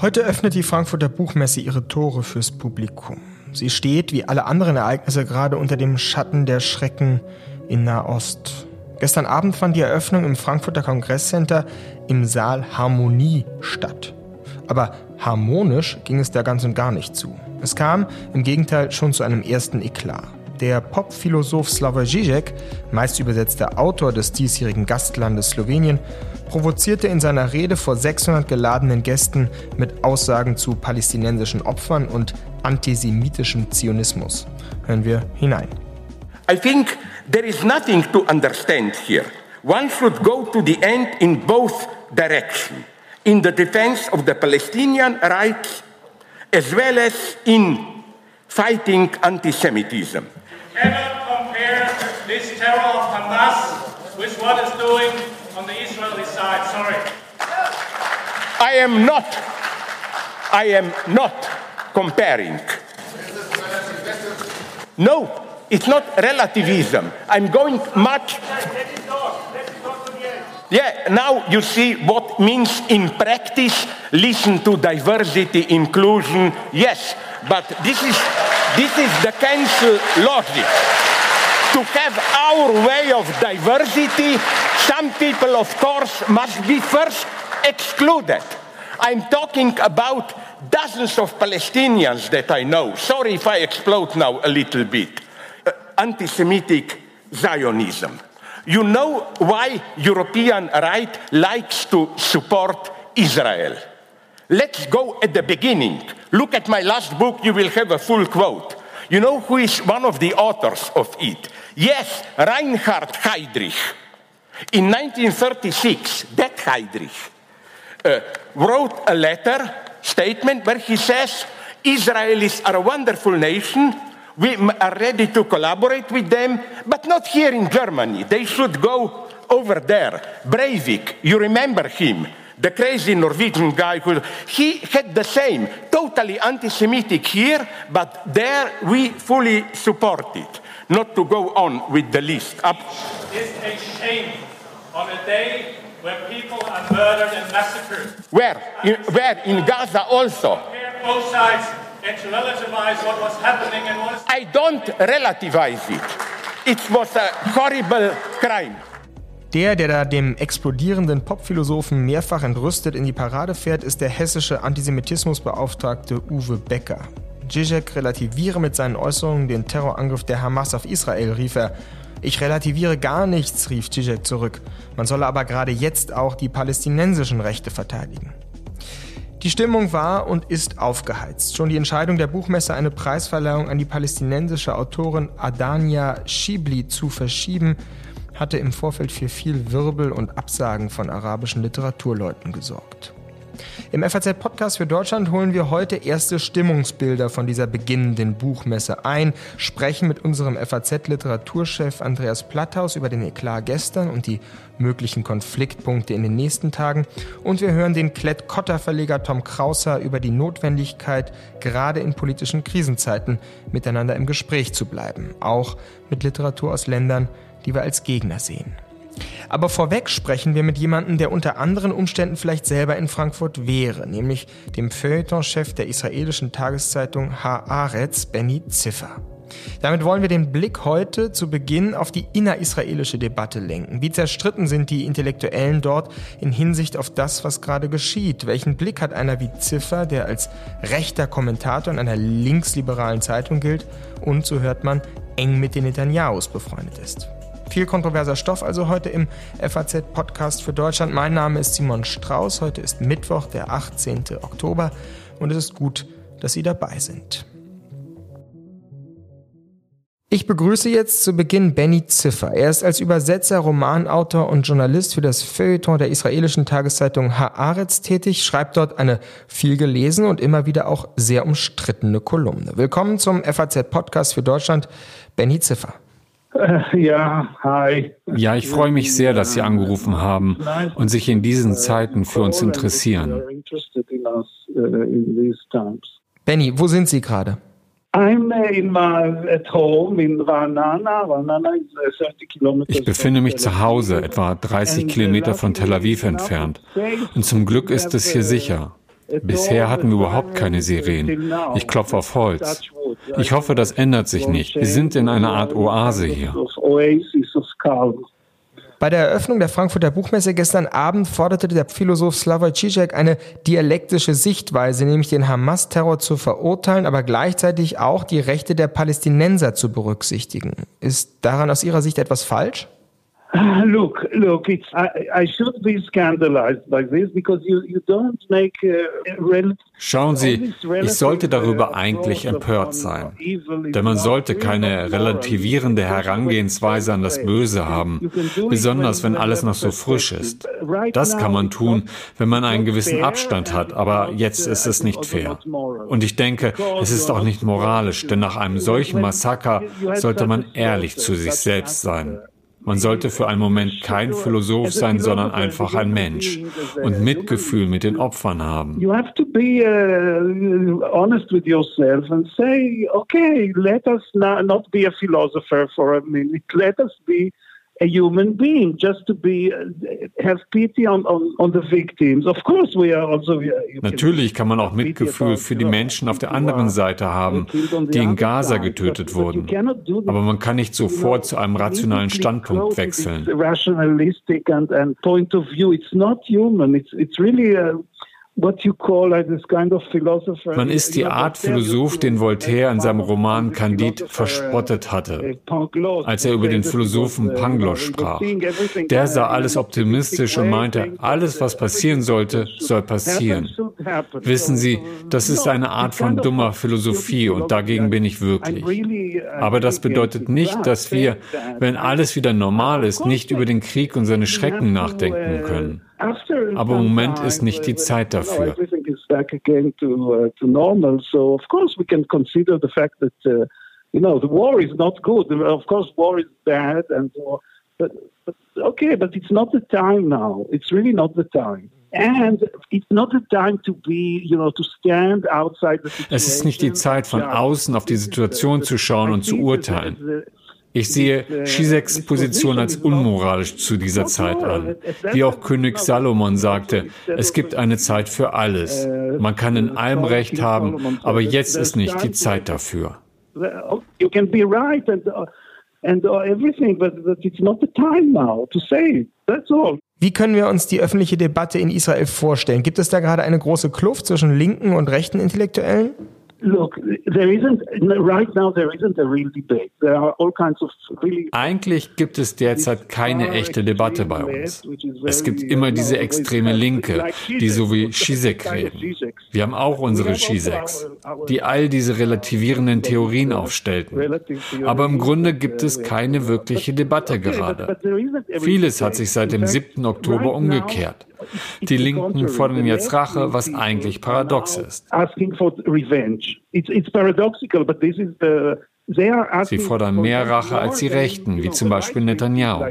Heute öffnet die Frankfurter Buchmesse ihre Tore fürs Publikum. Sie steht, wie alle anderen Ereignisse, gerade unter dem Schatten der Schrecken in Nahost. Gestern Abend fand die Eröffnung im Frankfurter Kongresscenter im Saal Harmonie statt. Aber harmonisch ging es da ganz und gar nicht zu. Es kam im Gegenteil schon zu einem ersten Eklat. Der Popphilosoph Slavoj Žižek, meist übersetzter Autor des diesjährigen Gastlandes Slowenien, provozierte in seiner Rede vor 600 geladenen Gästen mit Aussagen zu palästinensischen Opfern und antisemitischem Zionismus. Hören wir hinein. I think there is nothing to understand here. One should go to the end in both directions, in the defense of the Palestinian rights as well as in fighting anti-Semitism. Cannot compare this terror of Hamas with what is doing on the Israeli side. Sorry. I am not, I am not comparing. No, it's not relativism. I'm going much. Yeah, now you see what means in practice. Listen to diversity, inclusion. Yes, but this is this is the cancel logic. To have our way of diversity, some people, of course, must be first excluded. I'm talking about dozens of Palestinians that I know. Sorry if I explode now a little bit. Uh, Anti Semitic Zionism. You know why European right likes to support Israel. Let's go at the beginning. Look at my last book, you will have a full quote. You know who is one of the authors of it? Yes, Reinhard Heydrich. In 1936, that Heydrich uh, wrote a letter statement where he says Israelis are a wonderful nation. We are ready to collaborate with them, but not here in Germany. They should go over there. Breivik, you remember him, the crazy Norwegian guy who he had the same, totally anti-Semitic here, but there we fully support it. Not to go on with the list. Up. Is a shame on a day where people are murdered and massacred. Where? In, where? In Gaza also. Both sides and to relativize what was happening and what is I don't relativize it. It was a horrible crime. Der, der da dem explodierenden Popphilosophen mehrfach entrüstet in die Parade fährt, ist der hessische Antisemitismusbeauftragte Uwe Becker. Zizek relativiere mit seinen Äußerungen den Terrorangriff der Hamas auf Israel, rief er. Ich relativiere gar nichts, rief Zizek zurück. Man solle aber gerade jetzt auch die palästinensischen Rechte verteidigen. Die Stimmung war und ist aufgeheizt. Schon die Entscheidung der Buchmesse, eine Preisverleihung an die palästinensische Autorin Adania Shibli zu verschieben, hatte im Vorfeld für viel Wirbel und Absagen von arabischen Literaturleuten gesorgt. Im FAZ-Podcast für Deutschland holen wir heute erste Stimmungsbilder von dieser beginnenden Buchmesse ein, sprechen mit unserem FAZ-Literaturchef Andreas Platthaus über den Eklat gestern und die möglichen Konfliktpunkte in den nächsten Tagen und wir hören den Klett-Cotta-Verleger Tom Krauser über die Notwendigkeit, gerade in politischen Krisenzeiten miteinander im Gespräch zu bleiben, auch mit Literatur aus Ländern, die wir als Gegner sehen. Aber vorweg sprechen wir mit jemandem, der unter anderen Umständen vielleicht selber in Frankfurt wäre, nämlich dem Feuilleton-Chef der israelischen Tageszeitung Haaretz, Benny Ziffer. Damit wollen wir den Blick heute zu Beginn auf die innerisraelische Debatte lenken. Wie zerstritten sind die Intellektuellen dort in Hinsicht auf das, was gerade geschieht? Welchen Blick hat einer wie Ziffer, der als rechter Kommentator in einer linksliberalen Zeitung gilt und, so hört man, eng mit den Netanyahus befreundet ist? Viel kontroverser Stoff also heute im FAZ-Podcast für Deutschland. Mein Name ist Simon Strauß. Heute ist Mittwoch, der 18. Oktober und es ist gut, dass Sie dabei sind. Ich begrüße jetzt zu Beginn Benny Ziffer. Er ist als Übersetzer, Romanautor und Journalist für das Feuilleton der israelischen Tageszeitung Haaretz tätig, schreibt dort eine viel gelesene und immer wieder auch sehr umstrittene Kolumne. Willkommen zum FAZ-Podcast für Deutschland, Benny Ziffer. Ja, hi. Ja, ich freue mich sehr, dass Sie angerufen haben und sich in diesen Zeiten für uns interessieren. Benny, wo sind Sie gerade? Ich befinde mich zu Hause, etwa 30 Kilometer von Tel Aviv entfernt. Und zum Glück ist es hier sicher. Bisher hatten wir überhaupt keine Sirenen. Ich klopfe auf Holz. Ich hoffe, das ändert sich nicht. Wir sind in einer Art Oase hier. Bei der Eröffnung der Frankfurter Buchmesse gestern Abend forderte der Philosoph Slavoj Žižek eine dialektische Sichtweise, nämlich den Hamas-Terror zu verurteilen, aber gleichzeitig auch die Rechte der Palästinenser zu berücksichtigen. Ist daran aus Ihrer Sicht etwas falsch? Look, look, it's, I, I should be scandalized by this because you, you don't make uh, Schauen Sie, ich sollte darüber uh, eigentlich empört sein. Denn man sollte keine relativierende Herangehensweise an das Böse haben, besonders wenn alles noch so frisch ist. Das kann man tun, wenn man einen gewissen Abstand hat, aber jetzt ist es nicht fair. Und ich denke, es ist auch nicht moralisch, denn nach einem solchen Massaker sollte man ehrlich zu sich selbst sein. Man sollte für einen Moment kein Philosoph sein, sondern einfach ein Mensch und Mitgefühl mit den Opfern haben. You have to be uh, honest with yourself and say, okay, let us not be a philosopher for a minute. Let us be a human being, just to be uh, have pity on, on, on the victims. Of course, we are also. Natürlich kann man auch Mitgefühl für die Menschen auf der anderen Seite haben, die in Gaza getötet wurden. Aber man kann nicht sofort zu einem rationalen Standpunkt wechseln. Rationalistic and, and point of view. It's not human. It's it's really man ist die Art Philosoph, den Voltaire in seinem Roman Candide verspottet hatte, als er über den Philosophen Pangloss sprach. Der sah alles optimistisch und meinte, alles, was passieren sollte, soll passieren. Wissen Sie, das ist eine Art von dummer Philosophie und dagegen bin ich wirklich. Aber das bedeutet nicht, dass wir, wenn alles wieder normal ist, nicht über den Krieg und seine Schrecken nachdenken können. Aber im Moment ist nicht die Zeit dafür. You know, the war is not good. Of course, war is bad, and but, but okay, but it's not the time now. It's really not the time. Es ist nicht die Zeit, von außen auf die Situation zu schauen und zu urteilen. Ich sehe Shizeks Position als unmoralisch zu dieser Zeit an. Wie auch König Salomon sagte, es gibt eine Zeit für alles. Man kann in allem Recht haben, aber jetzt ist nicht die Zeit dafür. You can be right and, uh, and uh, everything, but it's not the time now to say. That's all. Wie können wir uns die öffentliche Debatte in Israel vorstellen? Gibt es da gerade eine große Kluft zwischen linken und rechten Intellektuellen? Look, there isn't right now. There isn't a real debate. There are all kinds of really. Eigentlich gibt es derzeit keine echte Debatte bei uns. Es gibt immer diese extreme Linke, die so wie Shizek reden. Wir haben auch unsere Shizeks, die all diese relativierenden Theorien aufstellten. Aber im Grunde gibt es keine wirkliche Debatte gerade. Vieles hat sich seit dem 7. Oktober umgekehrt. Die Linken fordern jetzt Rache, was eigentlich paradox ist. Sie fordern mehr Rache als die Rechten, wie zum Beispiel Netanyahu.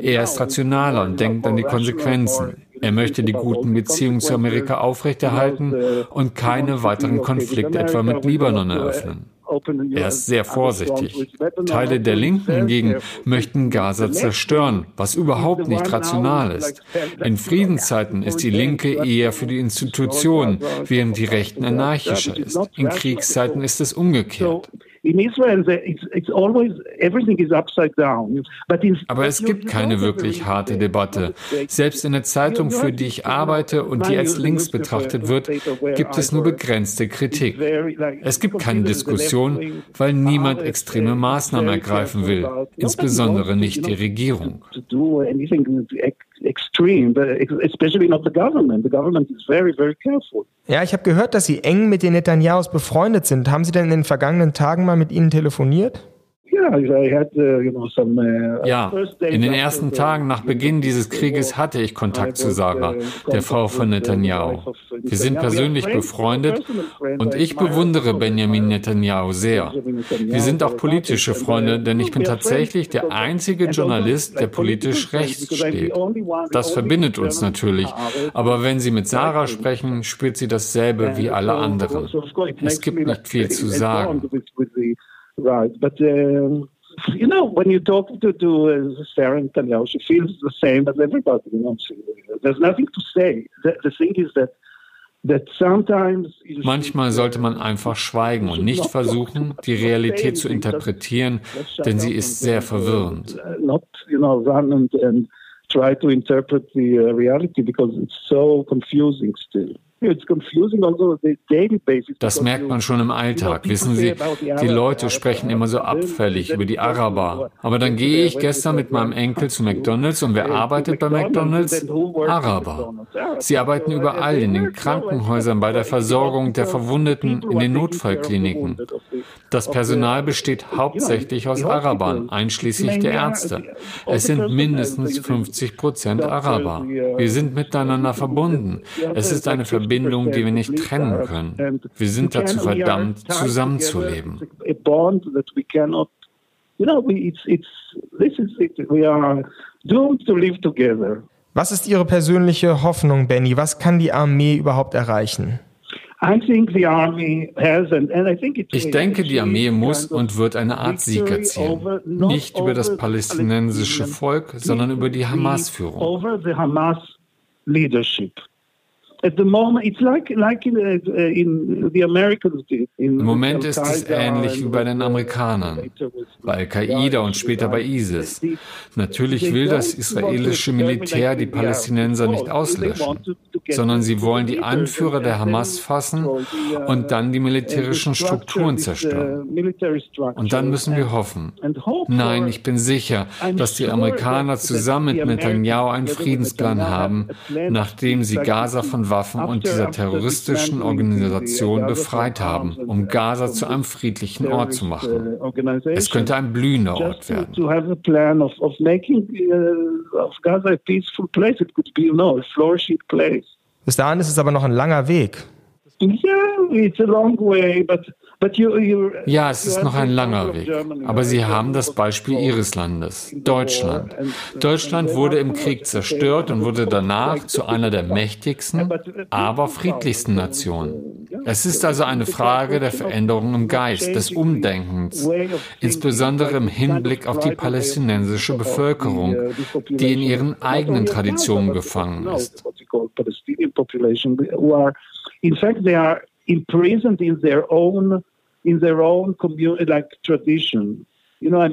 Er ist rationaler und denkt an die Konsequenzen. Er möchte die guten Beziehungen zu Amerika aufrechterhalten und keine weiteren Konflikte etwa mit Libanon eröffnen. Er ist sehr vorsichtig. Teile der Linken hingegen möchten Gaza zerstören, was überhaupt nicht rational ist. In Friedenszeiten ist die Linke eher für die Institutionen, während die Rechten anarchischer ist. In Kriegszeiten ist es umgekehrt. In Israel, it's, it's always, everything is upside down. Aber es gibt keine wirklich harte Debatte. Selbst in der Zeitung, für die ich arbeite und die als links betrachtet wird, gibt es nur begrenzte Kritik. Es gibt keine Diskussion, weil niemand extreme Maßnahmen ergreifen will, insbesondere nicht die Regierung extreme, especially not the government. The government is very, very careful. Ja, ich habe gehört, dass Sie eng mit den Netanyahus befreundet sind. Haben Sie denn in den vergangenen Tagen mal mit ihnen telefoniert? Ja, in den ersten Tagen nach Beginn dieses Krieges hatte ich Kontakt zu Sarah, der Frau von Netanyahu. Wir sind persönlich befreundet und ich bewundere Benjamin Netanyahu sehr. Wir sind auch politische Freunde, denn ich bin tatsächlich der einzige Journalist, der politisch rechts steht. Das verbindet uns natürlich. Aber wenn Sie mit Sarah sprechen, spürt sie dasselbe wie alle anderen. Es gibt nicht viel zu sagen. You know, when you talk to, to uh, Sarah Netanyahu, she feels the same as everybody. You know, she, there's nothing to say. The, the thing is that Manchmal sollte man einfach schweigen und nicht versuchen, die Realität zu interpretieren, denn sie ist sehr verwirrend. Uh. Das merkt man schon im Alltag. Wissen Sie, die Leute sprechen immer so abfällig über die Araber. Aber dann gehe ich gestern mit meinem Enkel zu McDonald's und wer arbeitet bei McDonald's? Araber. Sie arbeiten überall, in den Krankenhäusern, bei der Versorgung der Verwundeten, in den Notfallkliniken. Das Personal besteht hauptsächlich aus Arabern, einschließlich der Ärzte. Es sind mindestens 50 Prozent Araber. Wir sind miteinander verbunden. Es ist eine Verbindung Verbindung, die wir nicht trennen können. Wir sind dazu verdammt, zusammenzuleben. Was ist Ihre persönliche Hoffnung, Benny? Was kann die Armee überhaupt erreichen? Ich denke, die Armee muss und wird eine Art Sieg erzielen. Nicht über das palästinensische Volk, sondern über die Hamas-Führung. Im Moment ist es ähnlich wie bei den Amerikanern, bei Al-Qaida und später bei ISIS. Natürlich will das israelische Militär die Palästinenser nicht auslöschen, sondern sie wollen die Anführer der Hamas fassen und dann die militärischen Strukturen zerstören. Und dann müssen wir hoffen. Nein, ich bin sicher, dass die Amerikaner zusammen mit Netanyahu einen Friedensplan haben, nachdem sie Gaza von Waffen und dieser terroristischen Organisation befreit haben, um Gaza zu einem friedlichen Ort zu machen. Es könnte ein blühender Ort werden. Bis dahin ist es aber noch ein langer Weg. Ja, es ist noch ein langer Weg. Aber Sie haben das Beispiel Ihres Landes, Deutschland. Deutschland wurde im Krieg zerstört und wurde danach zu einer der mächtigsten, aber friedlichsten Nationen. Es ist also eine Frage der Veränderung im Geist, des Umdenkens, insbesondere im Hinblick auf die palästinensische Bevölkerung, die in ihren eigenen Traditionen gefangen ist. In fact, they are imprisoned in their own in their own community like tradition. Uh,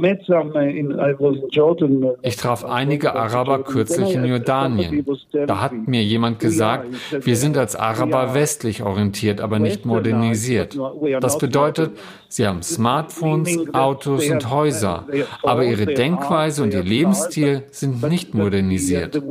ich traf einige Araber kürzlich in Jordanien. Da hat mir jemand gesagt, wir sind als Araber westlich orientiert, aber nicht modernisiert. Das bedeutet, sie haben Smartphones, Autos und Häuser, aber ihre Denkweise und ihr Lebensstil sind nicht modernisiert.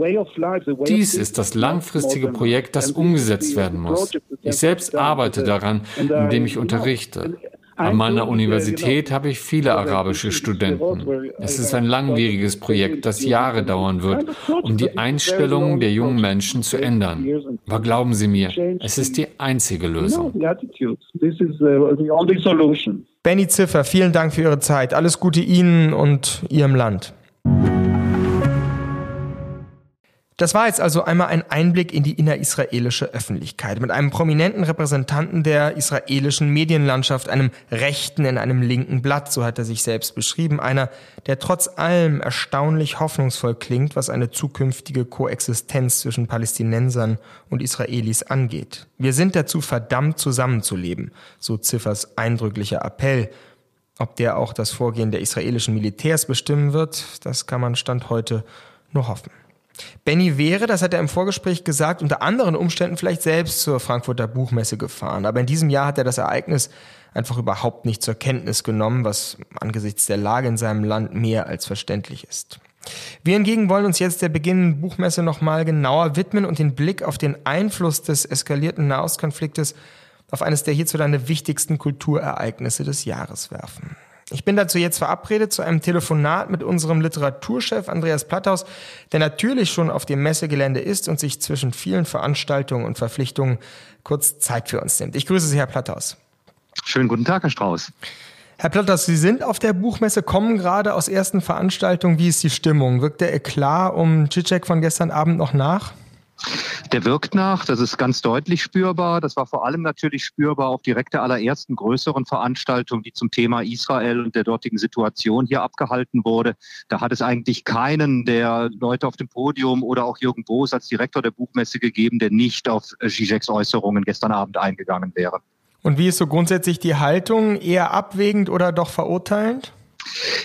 Dies ist das langfristige Projekt, das umgesetzt werden muss. Ich selbst arbeite daran, indem ich unterrichte. An meiner Universität habe ich viele arabische Studenten. Es ist ein langwieriges Projekt, das Jahre dauern wird, um die Einstellungen der jungen Menschen zu ändern. Aber glauben Sie mir, es ist die einzige Lösung. Benny Ziffer, vielen Dank für Ihre Zeit. Alles Gute Ihnen und Ihrem Land. Das war jetzt also einmal ein Einblick in die innerisraelische Öffentlichkeit mit einem prominenten Repräsentanten der israelischen Medienlandschaft, einem Rechten in einem linken Blatt, so hat er sich selbst beschrieben, einer, der trotz allem erstaunlich hoffnungsvoll klingt, was eine zukünftige Koexistenz zwischen Palästinensern und Israelis angeht. Wir sind dazu verdammt, zusammenzuleben, so Ziffers eindrücklicher Appell. Ob der auch das Vorgehen der israelischen Militärs bestimmen wird, das kann man Stand heute nur hoffen. Benny wäre, das hat er im Vorgespräch gesagt, unter anderen Umständen vielleicht selbst zur Frankfurter Buchmesse gefahren. Aber in diesem Jahr hat er das Ereignis einfach überhaupt nicht zur Kenntnis genommen, was angesichts der Lage in seinem Land mehr als verständlich ist. Wir hingegen wollen uns jetzt der beginnenden Buchmesse nochmal genauer widmen und den Blick auf den Einfluss des eskalierten Nahostkonfliktes auf eines der hierzulande wichtigsten Kulturereignisse des Jahres werfen. Ich bin dazu jetzt verabredet zu einem Telefonat mit unserem Literaturchef Andreas Platthaus, der natürlich schon auf dem Messegelände ist und sich zwischen vielen Veranstaltungen und Verpflichtungen kurz Zeit für uns nimmt. Ich grüße Sie, Herr Platthaus. Schönen guten Tag, Herr Strauß. Herr Platthaus, Sie sind auf der Buchmesse, kommen gerade aus ersten Veranstaltungen. Wie ist die Stimmung? Wirkt der Eklat um Cicek von gestern Abend noch nach? Der wirkt nach, das ist ganz deutlich spürbar. Das war vor allem natürlich spürbar auf direkt der allerersten größeren Veranstaltung, die zum Thema Israel und der dortigen Situation hier abgehalten wurde. Da hat es eigentlich keinen der Leute auf dem Podium oder auch Jürgen Boos als Direktor der Buchmesse gegeben, der nicht auf Zizeks Äußerungen gestern Abend eingegangen wäre. Und wie ist so grundsätzlich die Haltung? Eher abwägend oder doch verurteilend?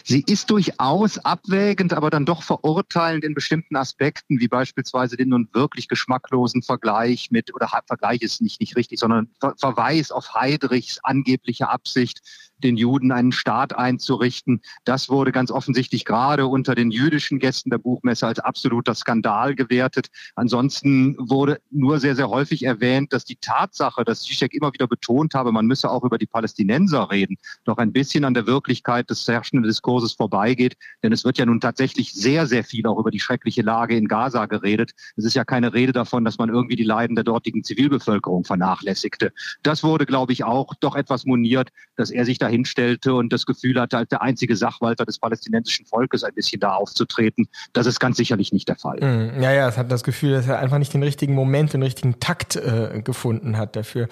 Sie ist durchaus abwägend, aber dann doch verurteilend in bestimmten Aspekten, wie beispielsweise den nun wirklich geschmacklosen Vergleich mit, oder Vergleich ist nicht, nicht richtig, sondern Verweis auf Heidrichs angebliche Absicht, den Juden einen Staat einzurichten. Das wurde ganz offensichtlich gerade unter den jüdischen Gästen der Buchmesse als absoluter Skandal gewertet. Ansonsten wurde nur sehr, sehr häufig erwähnt, dass die Tatsache, dass Zizek immer wieder betont habe, man müsse auch über die Palästinenser reden, doch ein bisschen an der Wirklichkeit des herrschenden Diskurses vorbeigeht. Denn es wird ja nun tatsächlich sehr, sehr viel auch über die schreckliche Lage in Gaza geredet. Es ist ja keine Rede davon, dass man irgendwie die Leiden der dortigen Zivilbevölkerung vernachlässigte. Das wurde, glaube ich, auch doch etwas moniert, dass er sich da dahinstellte und das Gefühl hatte, als der einzige Sachwalter des palästinensischen Volkes ein bisschen da aufzutreten. Das ist ganz sicherlich nicht der Fall. Mm, ja, ja, es hat das Gefühl, dass er einfach nicht den richtigen Moment, den richtigen Takt äh, gefunden hat dafür.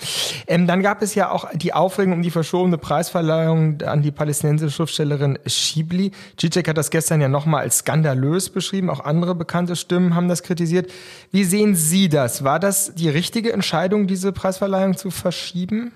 Ähm, dann gab es ja auch die Aufregung um die verschobene Preisverleihung an die palästinensische Schriftstellerin Schibli. Zizek hat das gestern ja nochmal als skandalös beschrieben. Auch andere bekannte Stimmen haben das kritisiert. Wie sehen Sie das? War das die richtige Entscheidung, diese Preisverleihung zu verschieben?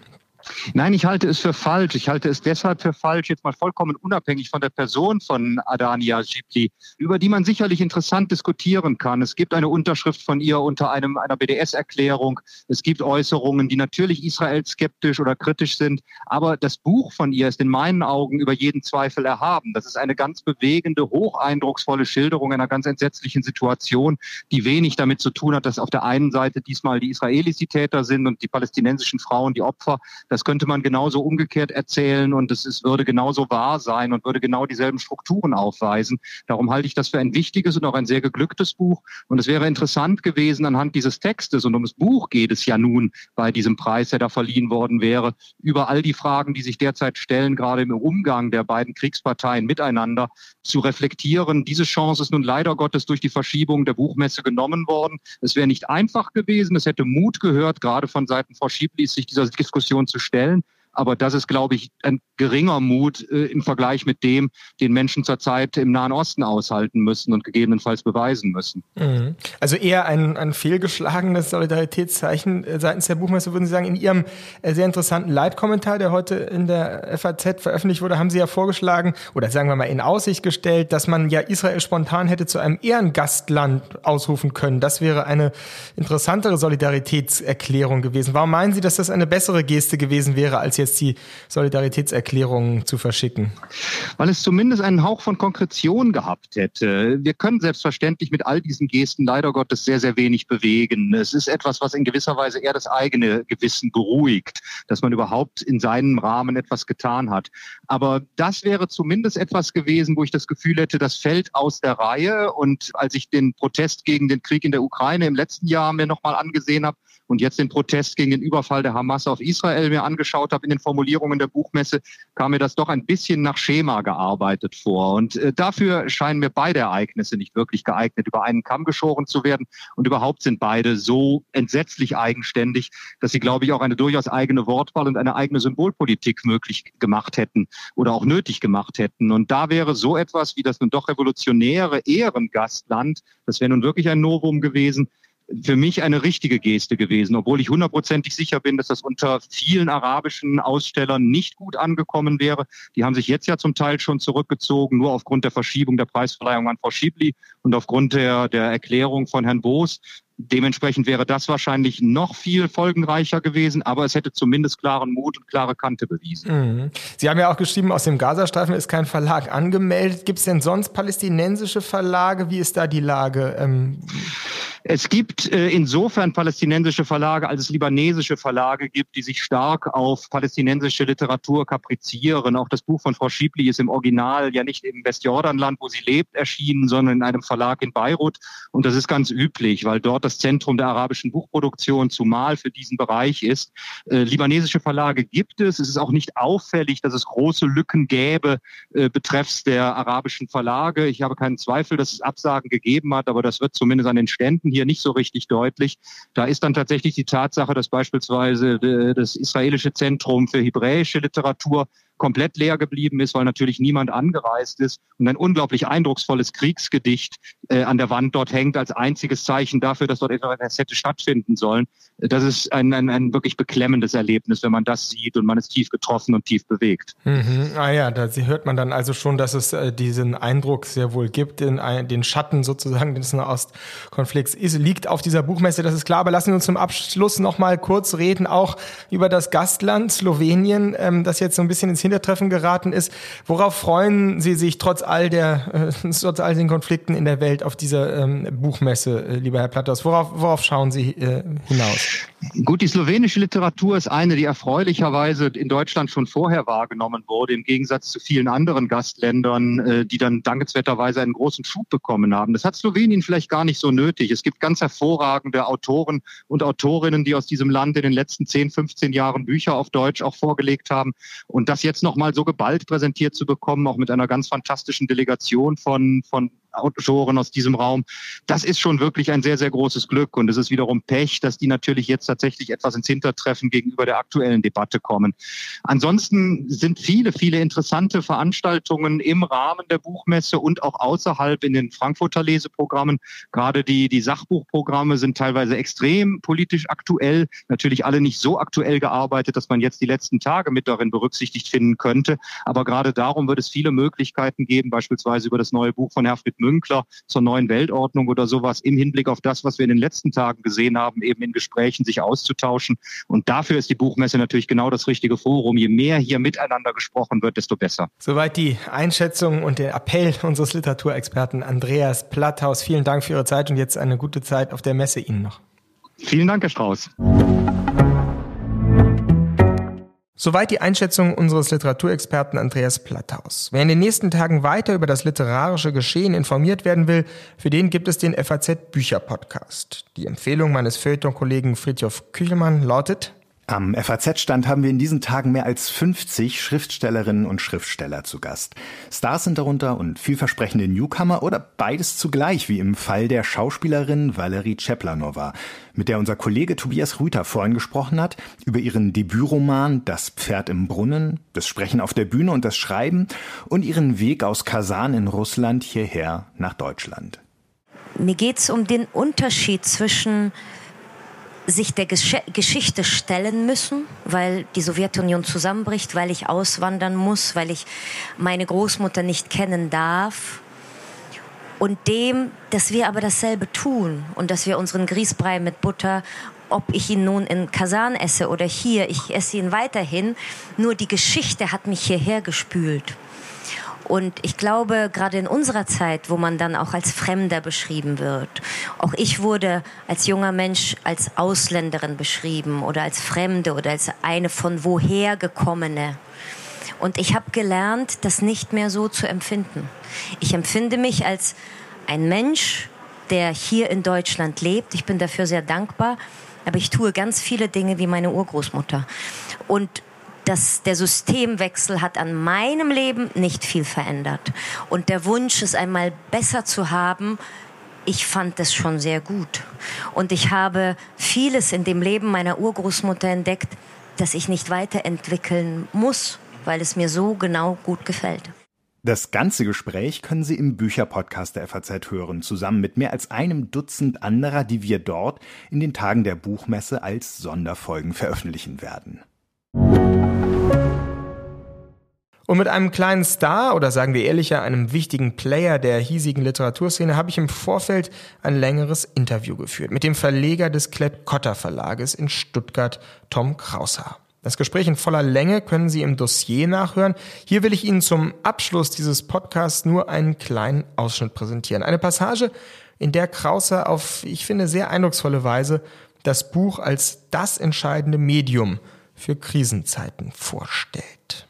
Nein, ich halte es für falsch. Ich halte es deshalb für falsch, jetzt mal vollkommen unabhängig von der Person von Adania Ghibli, über die man sicherlich interessant diskutieren kann. Es gibt eine Unterschrift von ihr unter einem, einer BDS-Erklärung. Es gibt Äußerungen, die natürlich Israel skeptisch oder kritisch sind. Aber das Buch von ihr ist in meinen Augen über jeden Zweifel erhaben. Das ist eine ganz bewegende, hocheindrucksvolle Schilderung einer ganz entsetzlichen Situation, die wenig damit zu tun hat, dass auf der einen Seite diesmal die Israelis die Täter sind und die palästinensischen Frauen die Opfer. Das könnte man genauso umgekehrt erzählen und es ist, würde genauso wahr sein und würde genau dieselben Strukturen aufweisen. Darum halte ich das für ein wichtiges und auch ein sehr geglücktes Buch. Und es wäre interessant gewesen anhand dieses Textes und um das Buch geht es ja nun bei diesem Preis, der da verliehen worden wäre, über all die Fragen, die sich derzeit stellen, gerade im Umgang der beiden Kriegsparteien miteinander zu reflektieren. Diese Chance ist nun leider Gottes durch die Verschiebung der Buchmesse genommen worden. Es wäre nicht einfach gewesen. Es hätte Mut gehört, gerade von Seiten Frau Schieblis, sich dieser Diskussion zu stellen. Aber das ist, glaube ich, ein geringer Mut äh, im Vergleich mit dem, den Menschen zurzeit im Nahen Osten aushalten müssen und gegebenenfalls beweisen müssen. Mhm. Also eher ein, ein fehlgeschlagenes Solidaritätszeichen äh, seitens der Buchmesse, würden Sie sagen. In Ihrem äh, sehr interessanten Leitkommentar, der heute in der FAZ veröffentlicht wurde, haben Sie ja vorgeschlagen oder sagen wir mal in Aussicht gestellt, dass man ja Israel spontan hätte zu einem Ehrengastland ausrufen können. Das wäre eine interessantere Solidaritätserklärung gewesen. Warum meinen Sie, dass das eine bessere Geste gewesen wäre als jetzt jetzt die Solidaritätserklärung zu verschicken? Weil es zumindest einen Hauch von Konkretion gehabt hätte. Wir können selbstverständlich mit all diesen Gesten leider Gottes sehr, sehr wenig bewegen. Es ist etwas, was in gewisser Weise eher das eigene Gewissen beruhigt, dass man überhaupt in seinem Rahmen etwas getan hat. Aber das wäre zumindest etwas gewesen, wo ich das Gefühl hätte, das fällt aus der Reihe. Und als ich den Protest gegen den Krieg in der Ukraine im letzten Jahr mir nochmal angesehen habe und jetzt den Protest gegen den Überfall der Hamas auf Israel mir angeschaut habe in den Formulierungen der Buchmesse, kam mir das doch ein bisschen nach Schema gearbeitet vor. Und äh, dafür scheinen mir beide Ereignisse nicht wirklich geeignet, über einen Kamm geschoren zu werden. Und überhaupt sind beide so entsetzlich eigenständig, dass sie, glaube ich, auch eine durchaus eigene Wortwahl und eine eigene Symbolpolitik möglich gemacht hätten oder auch nötig gemacht hätten. Und da wäre so etwas wie das nun doch revolutionäre Ehrengastland, das wäre nun wirklich ein Novum gewesen, für mich eine richtige Geste gewesen, obwohl ich hundertprozentig sicher bin, dass das unter vielen arabischen Ausstellern nicht gut angekommen wäre. Die haben sich jetzt ja zum Teil schon zurückgezogen, nur aufgrund der Verschiebung der Preisverleihung an Frau Schiebli und aufgrund der, der Erklärung von Herrn Boos. Dementsprechend wäre das wahrscheinlich noch viel folgenreicher gewesen, aber es hätte zumindest klaren Mut und klare Kante bewiesen. Mhm. Sie haben ja auch geschrieben, aus dem Gazastreifen ist kein Verlag angemeldet. Gibt es denn sonst palästinensische Verlage? Wie ist da die Lage? Ähm Es gibt äh, insofern palästinensische Verlage, als es libanesische Verlage gibt, die sich stark auf palästinensische Literatur kaprizieren. Auch das Buch von Frau Schiebli ist im Original ja nicht im Westjordanland, wo sie lebt, erschienen, sondern in einem Verlag in Beirut. Und das ist ganz üblich, weil dort das Zentrum der arabischen Buchproduktion zumal für diesen Bereich ist. Äh, libanesische Verlage gibt es. Es ist auch nicht auffällig, dass es große Lücken gäbe äh, betreffs der arabischen Verlage. Ich habe keinen Zweifel, dass es Absagen gegeben hat, aber das wird zumindest an den Ständen hier nicht so richtig deutlich. Da ist dann tatsächlich die Tatsache, dass beispielsweise äh, das israelische Zentrum für hebräische Literatur komplett leer geblieben ist, weil natürlich niemand angereist ist und ein unglaublich eindrucksvolles Kriegsgedicht äh, an der Wand dort hängt als einziges Zeichen dafür, dass dort etwas hätte stattfinden sollen. Das ist ein, ein, ein wirklich beklemmendes Erlebnis, wenn man das sieht und man ist tief getroffen und tief bewegt. Mhm. Ah ja, da hört man dann also schon, dass es äh, diesen Eindruck sehr wohl gibt, in ein, den Schatten sozusagen des Nahostkonflikts ist, liegt auf dieser Buchmesse, das ist klar. Aber lassen wir uns zum Abschluss noch mal kurz reden, auch über das Gastland Slowenien, ähm, das jetzt so ein bisschen ins Hintertreffen geraten ist. Worauf freuen Sie sich trotz all der, äh, trotz all den Konflikten in der Welt auf dieser ähm, Buchmesse, äh, lieber Herr Platters? Worauf, worauf schauen Sie äh, hinaus? Gut, die slowenische Literatur ist eine, die erfreulicherweise in Deutschland schon vorher wahrgenommen wurde, im Gegensatz zu vielen anderen Gastländern, äh, die dann dankenswerterweise einen großen Schub bekommen haben. Das hat Slowenien vielleicht gar nicht so nötig. Es gibt ganz hervorragende Autoren und Autorinnen, die aus diesem Land in den letzten 10, 15 Jahren Bücher auf Deutsch auch vorgelegt haben. Und das jetzt nochmal so geballt präsentiert zu bekommen, auch mit einer ganz fantastischen Delegation von, von Autoren aus diesem Raum. Das ist schon wirklich ein sehr, sehr großes Glück. Und es ist wiederum Pech, dass die natürlich jetzt tatsächlich etwas ins Hintertreffen gegenüber der aktuellen Debatte kommen. Ansonsten sind viele, viele interessante Veranstaltungen im Rahmen der Buchmesse und auch außerhalb in den Frankfurter Leseprogrammen. Gerade die, die Sachbuchprogramme sind teilweise extrem politisch aktuell. Natürlich alle nicht so aktuell gearbeitet, dass man jetzt die letzten Tage mit darin berücksichtigt finden könnte. Aber gerade darum wird es viele Möglichkeiten geben, beispielsweise über das neue Buch von Herfried Münkler zur neuen Weltordnung oder sowas im Hinblick auf das, was wir in den letzten Tagen gesehen haben, eben in Gesprächen sich auszutauschen. Und dafür ist die Buchmesse natürlich genau das richtige Forum. Je mehr hier miteinander gesprochen wird, desto besser. Soweit die Einschätzung und der Appell unseres Literaturexperten Andreas Platthaus. Vielen Dank für Ihre Zeit und jetzt eine gute Zeit auf der Messe Ihnen noch. Vielen Dank, Herr Strauß. Soweit die Einschätzung unseres Literaturexperten Andreas Platthaus. Wer in den nächsten Tagen weiter über das literarische Geschehen informiert werden will, für den gibt es den FAZ Bücher Podcast. Die Empfehlung meines Feuilleton-Kollegen Friedhof Küchelmann lautet am FAZ-Stand haben wir in diesen Tagen mehr als 50 Schriftstellerinnen und Schriftsteller zu Gast. Stars sind darunter und vielversprechende Newcomer oder beides zugleich, wie im Fall der Schauspielerin Valerie Czeplanova, mit der unser Kollege Tobias Rüther vorhin gesprochen hat, über ihren Debütroman Das Pferd im Brunnen, das Sprechen auf der Bühne und das Schreiben und ihren Weg aus Kasan in Russland hierher nach Deutschland. Mir geht es um den Unterschied zwischen sich der Gesch Geschichte stellen müssen, weil die Sowjetunion zusammenbricht, weil ich auswandern muss, weil ich meine Großmutter nicht kennen darf. Und dem, dass wir aber dasselbe tun und dass wir unseren Grießbrei mit Butter, ob ich ihn nun in Kasan esse oder hier, ich esse ihn weiterhin, nur die Geschichte hat mich hierher gespült. Und ich glaube, gerade in unserer Zeit, wo man dann auch als Fremder beschrieben wird, auch ich wurde als junger Mensch als Ausländerin beschrieben oder als Fremde oder als eine von woher gekommene. Und ich habe gelernt, das nicht mehr so zu empfinden. Ich empfinde mich als ein Mensch, der hier in Deutschland lebt. Ich bin dafür sehr dankbar. Aber ich tue ganz viele Dinge wie meine Urgroßmutter. Und das, der Systemwechsel hat an meinem Leben nicht viel verändert. Und der Wunsch, es einmal besser zu haben, ich fand das schon sehr gut. Und ich habe vieles in dem Leben meiner Urgroßmutter entdeckt, das ich nicht weiterentwickeln muss, weil es mir so genau gut gefällt. Das ganze Gespräch können Sie im Bücherpodcast der FAZ hören, zusammen mit mehr als einem Dutzend anderer, die wir dort in den Tagen der Buchmesse als Sonderfolgen veröffentlichen werden. Und mit einem kleinen Star oder sagen wir ehrlicher, einem wichtigen Player der hiesigen Literaturszene habe ich im Vorfeld ein längeres Interview geführt mit dem Verleger des Klett-Cotta Verlages in Stuttgart, Tom Kraushaar. Das Gespräch in voller Länge können Sie im Dossier nachhören. Hier will ich Ihnen zum Abschluss dieses Podcasts nur einen kleinen Ausschnitt präsentieren. Eine Passage, in der Krauser auf, ich finde, sehr eindrucksvolle Weise das Buch als das entscheidende Medium für Krisenzeiten vorstellt.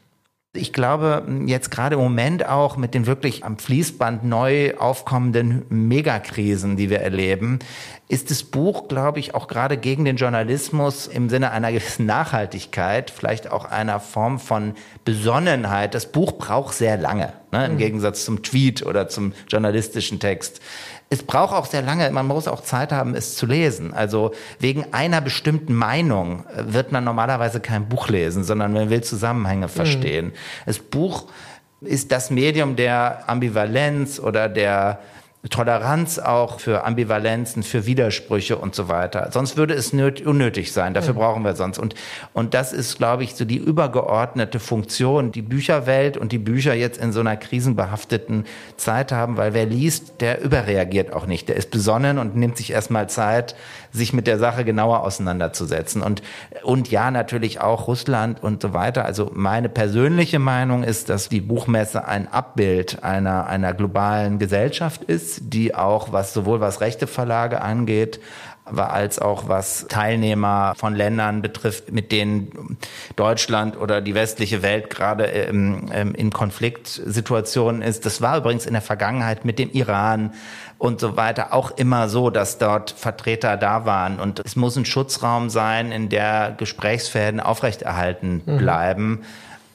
Ich glaube, jetzt gerade im Moment auch mit den wirklich am Fließband neu aufkommenden Megakrisen, die wir erleben, ist das Buch, glaube ich, auch gerade gegen den Journalismus im Sinne einer gewissen Nachhaltigkeit, vielleicht auch einer Form von Besonnenheit. Das Buch braucht sehr lange, ne, im mhm. Gegensatz zum Tweet oder zum journalistischen Text es braucht auch sehr lange, man muss auch Zeit haben, es zu lesen. Also wegen einer bestimmten Meinung äh, wird man normalerweise kein Buch lesen, sondern man will Zusammenhänge mhm. verstehen. Mhm. Das Buch ist das Medium der Ambivalenz oder der Toleranz auch für Ambivalenzen, für Widersprüche und so weiter. Sonst würde es unnötig sein. Dafür mhm. brauchen wir sonst. Und, und das ist, glaube ich, so die übergeordnete Funktion, die Bücherwelt und die Bücher jetzt in so einer krisenbehafteten Zeit haben, weil wer liest, der überreagiert auch nicht. Der ist besonnen und nimmt sich erstmal Zeit, sich mit der Sache genauer auseinanderzusetzen. Und, und ja, natürlich auch Russland und so weiter. Also meine persönliche Meinung ist, dass die Buchmesse ein Abbild einer, einer globalen Gesellschaft ist, die auch, was sowohl was rechte Verlage angeht, als auch was Teilnehmer von Ländern betrifft, mit denen Deutschland oder die westliche Welt gerade ähm, ähm, in Konfliktsituationen ist. Das war übrigens in der Vergangenheit mit dem Iran und so weiter auch immer so, dass dort Vertreter da waren. Und es muss ein Schutzraum sein, in der Gesprächsfäden aufrechterhalten mhm. bleiben. Mhm.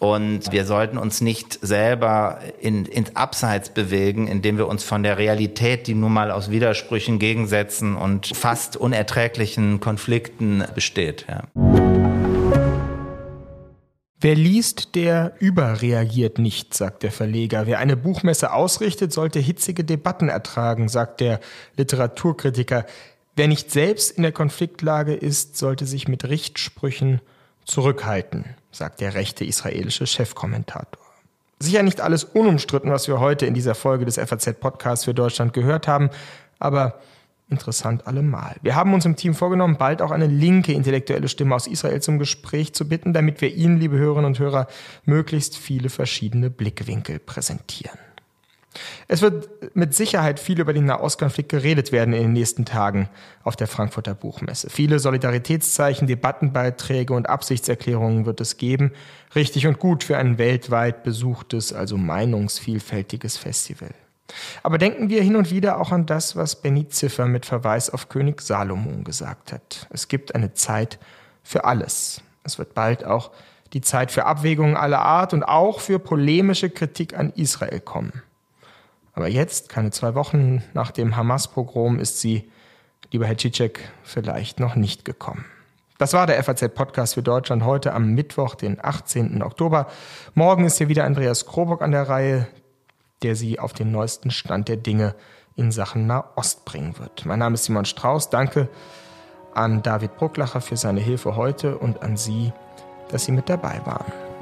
Und wir sollten uns nicht selber in, ins Abseits bewegen, indem wir uns von der Realität, die nun mal aus Widersprüchen, Gegensätzen und fast unerträglichen Konflikten besteht. Ja. Wer liest, der überreagiert nicht, sagt der Verleger. Wer eine Buchmesse ausrichtet, sollte hitzige Debatten ertragen, sagt der Literaturkritiker. Wer nicht selbst in der Konfliktlage ist, sollte sich mit Richtsprüchen zurückhalten sagt der rechte israelische Chefkommentator. Sicher nicht alles unumstritten, was wir heute in dieser Folge des FAZ-Podcasts für Deutschland gehört haben, aber interessant allemal. Wir haben uns im Team vorgenommen, bald auch eine linke intellektuelle Stimme aus Israel zum Gespräch zu bitten, damit wir Ihnen, liebe Hörerinnen und Hörer, möglichst viele verschiedene Blickwinkel präsentieren. Es wird mit Sicherheit viel über den Nahostkonflikt geredet werden in den nächsten Tagen auf der Frankfurter Buchmesse. Viele Solidaritätszeichen, Debattenbeiträge und Absichtserklärungen wird es geben. Richtig und gut für ein weltweit besuchtes, also meinungsvielfältiges Festival. Aber denken wir hin und wieder auch an das, was Benny Ziffer mit Verweis auf König Salomon gesagt hat. Es gibt eine Zeit für alles. Es wird bald auch die Zeit für Abwägungen aller Art und auch für polemische Kritik an Israel kommen. Aber jetzt, keine zwei Wochen nach dem Hamas-Pogrom, ist sie, lieber Herr Cicek, vielleicht noch nicht gekommen. Das war der FAZ-Podcast für Deutschland heute am Mittwoch, den 18. Oktober. Morgen ist hier wieder Andreas Krobock an der Reihe, der Sie auf den neuesten Stand der Dinge in Sachen Nahost bringen wird. Mein Name ist Simon Strauß. Danke an David Brucklacher für seine Hilfe heute und an Sie, dass Sie mit dabei waren.